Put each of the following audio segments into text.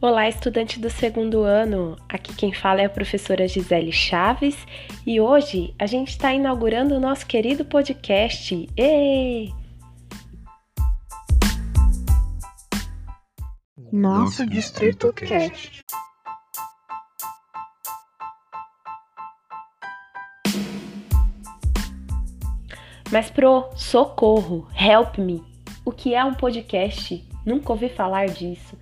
Olá, estudante do segundo ano. Aqui quem fala é a professora Gisele Chaves e hoje a gente está inaugurando o nosso querido podcast. Êêê! Nosso Distrito Cast. Mas pro socorro, help me. O que é um podcast? Nunca ouvi falar disso.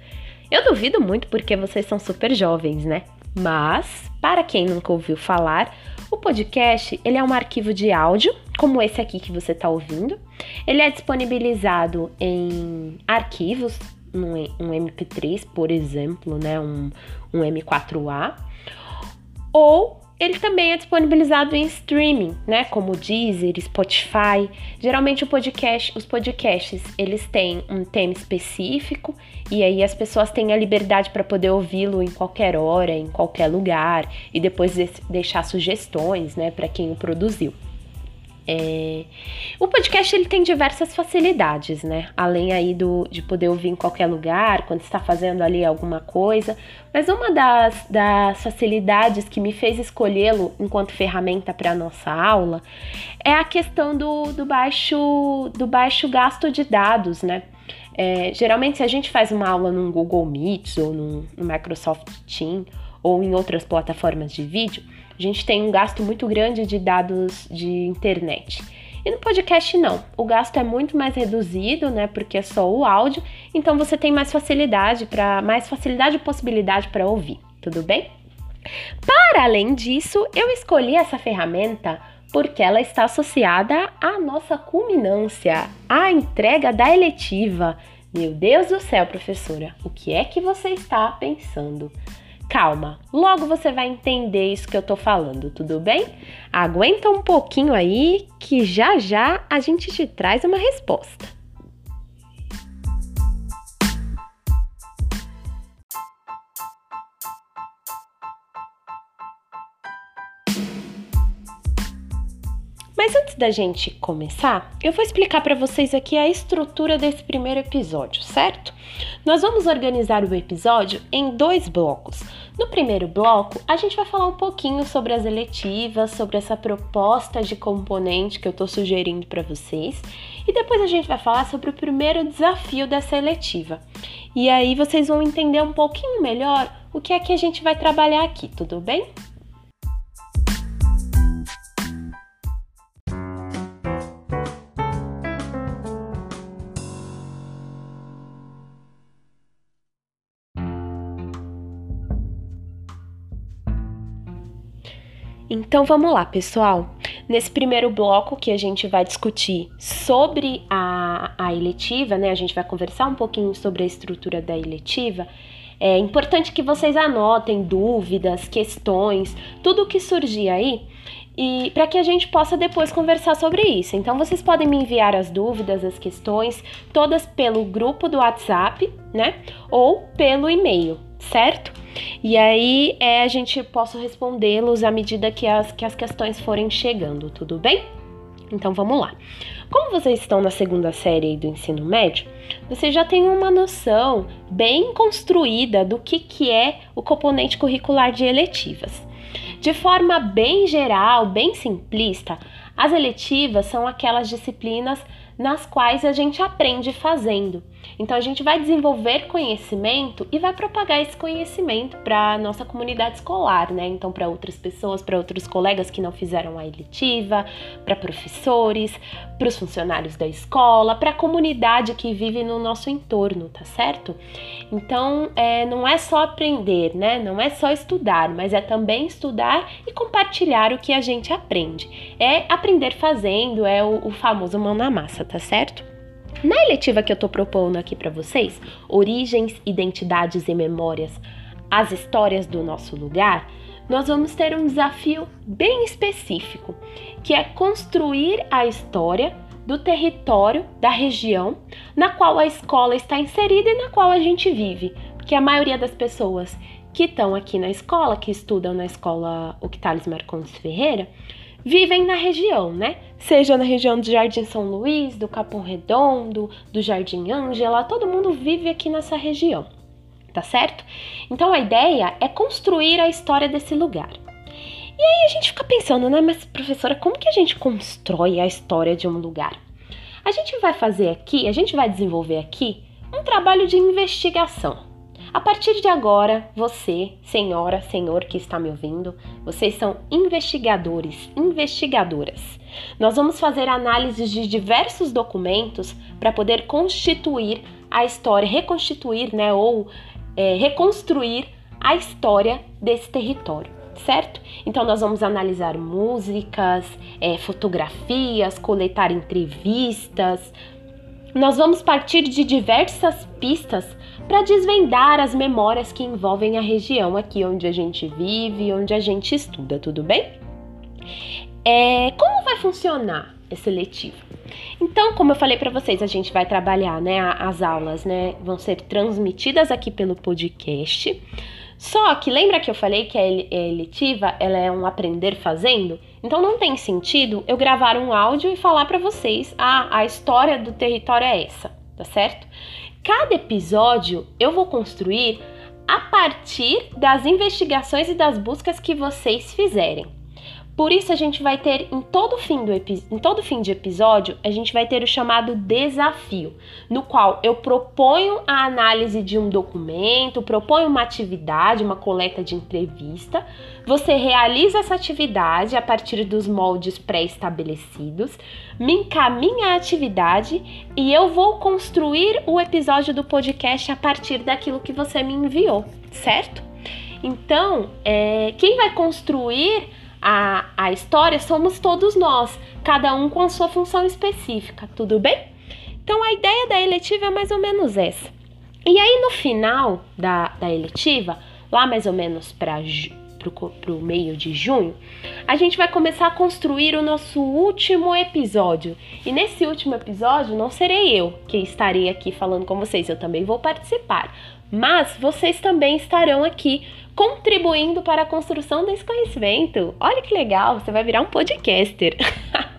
Eu duvido muito porque vocês são super jovens, né? Mas, para quem nunca ouviu falar, o podcast ele é um arquivo de áudio, como esse aqui que você está ouvindo. Ele é disponibilizado em arquivos, um MP3, por exemplo, né? um, um M4A, ou ele também é disponibilizado em streaming, né, como Deezer, Spotify. Geralmente o podcast, os podcasts, eles têm um tema específico e aí as pessoas têm a liberdade para poder ouvi-lo em qualquer hora, em qualquer lugar e depois deixar sugestões, né, para quem o produziu. É... O podcast ele tem diversas facilidades, né? Além aí do, de poder ouvir em qualquer lugar, quando está fazendo ali alguma coisa. Mas uma das, das facilidades que me fez escolhê-lo enquanto ferramenta para a nossa aula é a questão do, do, baixo, do baixo gasto de dados, né? É, geralmente, se a gente faz uma aula num Google Meet ou no Microsoft Teams ou em outras plataformas de vídeo, a gente tem um gasto muito grande de dados de internet. E no podcast não. O gasto é muito mais reduzido, né? Porque é só o áudio, então você tem mais facilidade para mais facilidade e possibilidade para ouvir, tudo bem? Para além disso, eu escolhi essa ferramenta porque ela está associada à nossa culminância, à entrega da eletiva. Meu Deus do céu, professora, o que é que você está pensando? Calma, logo você vai entender isso que eu tô falando, tudo bem? Aguenta um pouquinho aí que já já a gente te traz uma resposta. Da gente começar, eu vou explicar para vocês aqui a estrutura desse primeiro episódio, certo? Nós vamos organizar o episódio em dois blocos. No primeiro bloco, a gente vai falar um pouquinho sobre as eletivas, sobre essa proposta de componente que eu estou sugerindo para vocês, e depois a gente vai falar sobre o primeiro desafio dessa eletiva. E aí vocês vão entender um pouquinho melhor o que é que a gente vai trabalhar aqui, tudo bem? Então vamos lá, pessoal. Nesse primeiro bloco que a gente vai discutir sobre a, a eletiva, né? A gente vai conversar um pouquinho sobre a estrutura da eletiva. É importante que vocês anotem dúvidas, questões, tudo que surgir aí e para que a gente possa depois conversar sobre isso. Então vocês podem me enviar as dúvidas, as questões, todas pelo grupo do WhatsApp, né? Ou pelo e-mail, certo? E aí é, a gente possa respondê-los à medida que as, que as questões forem chegando, tudo bem? Então vamos lá. Como vocês estão na segunda série do ensino médio, vocês já têm uma noção bem construída do que, que é o componente curricular de eletivas. De forma bem geral, bem simplista, as eletivas são aquelas disciplinas nas quais a gente aprende fazendo. Então a gente vai desenvolver conhecimento e vai propagar esse conhecimento para a nossa comunidade escolar, né? Então para outras pessoas, para outros colegas que não fizeram a eletiva, para professores, para os funcionários da escola, para a comunidade que vive no nosso entorno, tá certo? Então é, não é só aprender, né? Não é só estudar, mas é também estudar e compartilhar o que a gente aprende. É aprender fazendo, é o, o famoso mão na massa, tá certo? Na eletiva que eu tô propondo aqui para vocês, Origens, Identidades e Memórias, as histórias do nosso lugar, nós vamos ter um desafio bem específico, que é construir a história do território, da região na qual a escola está inserida e na qual a gente vive, porque a maioria das pessoas que estão aqui na escola, que estudam na escola Octales Marcondes Ferreira, vivem na região, né? Seja na região do Jardim São Luís, do Capão Redondo, do Jardim Ângela, todo mundo vive aqui nessa região, tá certo? Então a ideia é construir a história desse lugar. E aí a gente fica pensando, né, mas professora, como que a gente constrói a história de um lugar? A gente vai fazer aqui, a gente vai desenvolver aqui um trabalho de investigação. A partir de agora, você, senhora, senhor que está me ouvindo, vocês são investigadores, investigadoras. Nós vamos fazer análises de diversos documentos para poder constituir a história, reconstituir, né, ou é, reconstruir a história desse território, certo? Então nós vamos analisar músicas, é, fotografias, coletar entrevistas. Nós vamos partir de diversas pistas para desvendar as memórias que envolvem a região aqui onde a gente vive, onde a gente estuda, tudo bem? É, como vai funcionar esse letivo? Então, como eu falei para vocês, a gente vai trabalhar, né? As aulas, né, vão ser transmitidas aqui pelo podcast. Só que lembra que eu falei que a eletiva ela é um aprender fazendo? Então não tem sentido eu gravar um áudio e falar para vocês ah, a história do território é essa, tá certo? Cada episódio eu vou construir a partir das investigações e das buscas que vocês fizerem. Por isso a gente vai ter em todo fim do em todo fim de episódio, a gente vai ter o chamado desafio, no qual eu proponho a análise de um documento, proponho uma atividade, uma coleta de entrevista. Você realiza essa atividade a partir dos moldes pré-estabelecidos, me encaminha a atividade e eu vou construir o episódio do podcast a partir daquilo que você me enviou, certo? Então, é, quem vai construir a, a história somos todos nós, cada um com a sua função específica, tudo bem? Então a ideia da eletiva é mais ou menos essa. E aí no final da, da eletiva, lá mais ou menos para o meio de junho, a gente vai começar a construir o nosso último episódio. E nesse último episódio não serei eu que estarei aqui falando com vocês, eu também vou participar. Mas vocês também estarão aqui contribuindo para a construção desse conhecimento. Olha que legal, você vai virar um podcaster.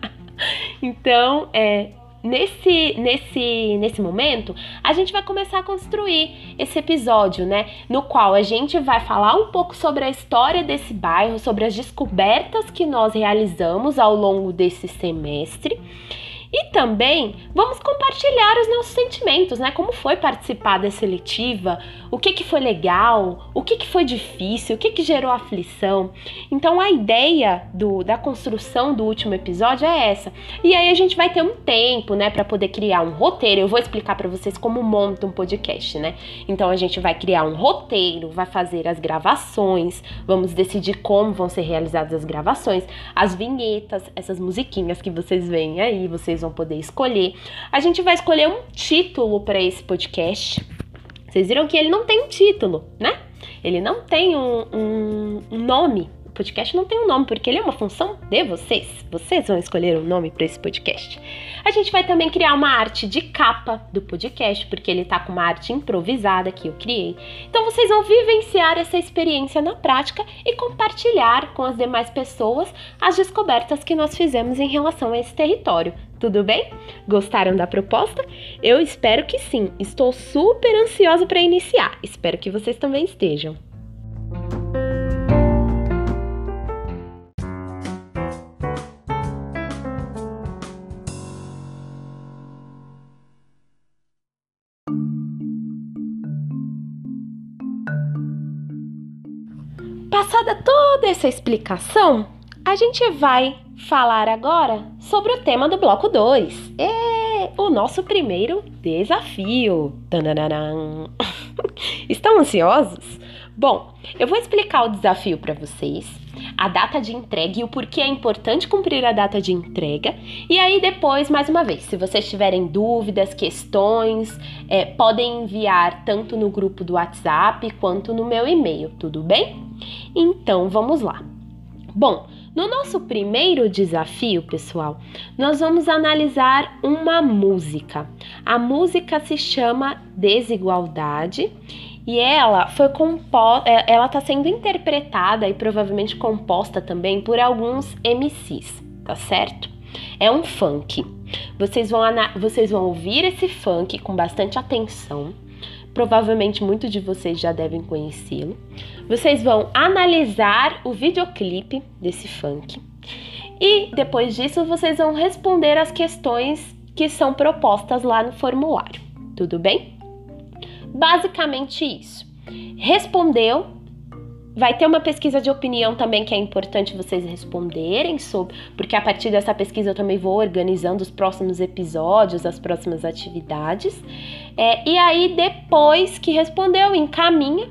então, é, nesse, nesse, nesse momento, a gente vai começar a construir esse episódio, né? No qual a gente vai falar um pouco sobre a história desse bairro, sobre as descobertas que nós realizamos ao longo desse semestre e também vamos compartilhar os nossos sentimentos, né? Como foi participar da seletiva, o que, que foi legal, o que, que foi difícil, o que, que gerou aflição. Então a ideia do, da construção do último episódio é essa. E aí a gente vai ter um tempo, né, para poder criar um roteiro. Eu vou explicar para vocês como monta um podcast, né? Então a gente vai criar um roteiro, vai fazer as gravações, vamos decidir como vão ser realizadas as gravações, as vinhetas, essas musiquinhas que vocês veem aí, vocês vocês vão poder escolher. A gente vai escolher um título para esse podcast. Vocês viram que ele não tem um título, né? Ele não tem um, um, nome podcast não tem um nome, porque ele é uma função de vocês. Vocês vão escolher um nome para esse podcast. A gente vai também criar uma arte de capa do podcast, porque ele tá com uma arte improvisada que eu criei. Então vocês vão vivenciar essa experiência na prática e compartilhar com as demais pessoas as descobertas que nós fizemos em relação a esse território. Tudo bem? Gostaram da proposta? Eu espero que sim. Estou super ansiosa para iniciar. Espero que vocês também estejam. Passada toda essa explicação, a gente vai falar agora sobre o tema do bloco 2. É o nosso primeiro desafio. Estão ansiosos? Bom, eu vou explicar o desafio para vocês, a data de entrega e o porquê é importante cumprir a data de entrega. E aí, depois, mais uma vez, se vocês tiverem dúvidas, questões, é, podem enviar tanto no grupo do WhatsApp quanto no meu e-mail, tudo bem? Então, vamos lá. Bom, no nosso primeiro desafio, pessoal, nós vamos analisar uma música. A música se chama Desigualdade e ela foi composta, é, ela está sendo interpretada e provavelmente composta também por alguns MCs, tá certo? É um funk. Vocês vão, vocês vão ouvir esse funk com bastante atenção provavelmente muitos de vocês já devem conhecê-lo. Vocês vão analisar o videoclipe desse funk. E depois disso, vocês vão responder as questões que são propostas lá no formulário. Tudo bem? Basicamente isso. Respondeu, Vai ter uma pesquisa de opinião também que é importante vocês responderem sobre, porque a partir dessa pesquisa eu também vou organizando os próximos episódios, as próximas atividades. É, e aí, depois que respondeu, encaminha.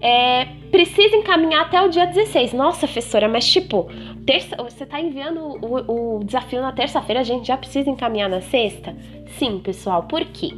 É, precisa encaminhar até o dia 16. Nossa, professora, mas tipo, terça, você está enviando o, o desafio na terça-feira, a gente já precisa encaminhar na sexta? Sim, pessoal, por quê?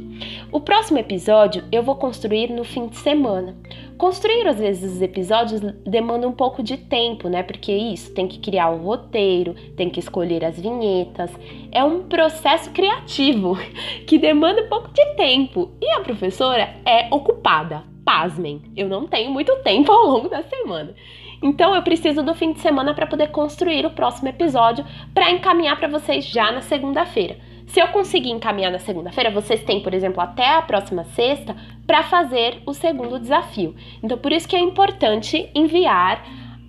O próximo episódio eu vou construir no fim de semana. Construir, às vezes, os episódios demanda um pouco de tempo, né? Porque isso tem que criar um roteiro, tem que escolher as vinhetas. É um processo criativo que demanda um pouco de tempo. E a professora é ocupada. Pasmem, eu não tenho muito tempo ao longo da semana. Então eu preciso do fim de semana para poder construir o próximo episódio para encaminhar para vocês já na segunda-feira. Se eu conseguir encaminhar na segunda-feira, vocês têm, por exemplo, até a próxima sexta para fazer o segundo desafio. Então, por isso que é importante enviar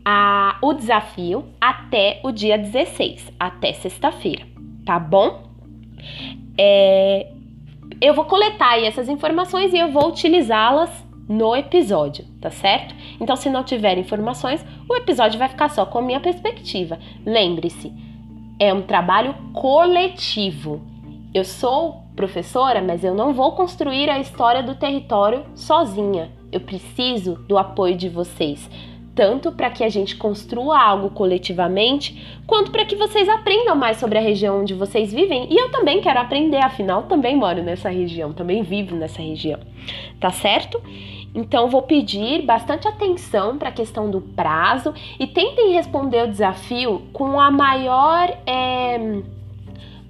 a, o desafio até o dia 16, até sexta-feira, tá bom? É, eu vou coletar essas informações e eu vou utilizá-las no episódio, tá certo? Então, se não tiver informações, o episódio vai ficar só com a minha perspectiva. Lembre-se, é um trabalho coletivo. Eu sou professora, mas eu não vou construir a história do território sozinha. Eu preciso do apoio de vocês, tanto para que a gente construa algo coletivamente, quanto para que vocês aprendam mais sobre a região onde vocês vivem. E eu também quero aprender, afinal, também moro nessa região, também vivo nessa região. Tá certo? Então, vou pedir bastante atenção para a questão do prazo e tentem responder o desafio com a maior. É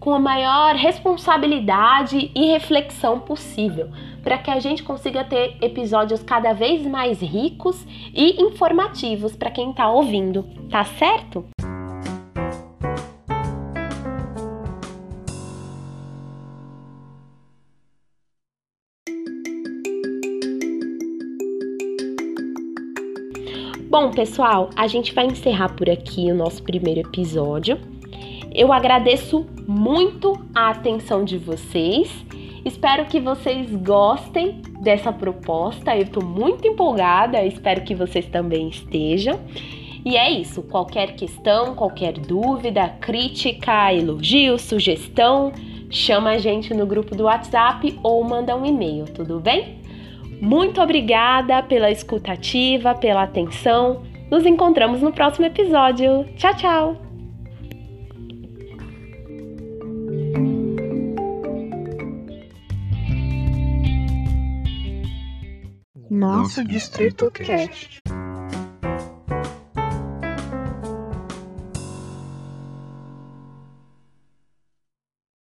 com a maior responsabilidade e reflexão possível, para que a gente consiga ter episódios cada vez mais ricos e informativos para quem está ouvindo, tá certo? Bom, pessoal, a gente vai encerrar por aqui o nosso primeiro episódio. Eu agradeço muito a atenção de vocês. Espero que vocês gostem dessa proposta. Eu estou muito empolgada, espero que vocês também estejam. E é isso. Qualquer questão, qualquer dúvida, crítica, elogio, sugestão, chama a gente no grupo do WhatsApp ou manda um e-mail, tudo bem? Muito obrigada pela escutativa, pela atenção. Nos encontramos no próximo episódio. Tchau, tchau! Nosso Distrito Cast.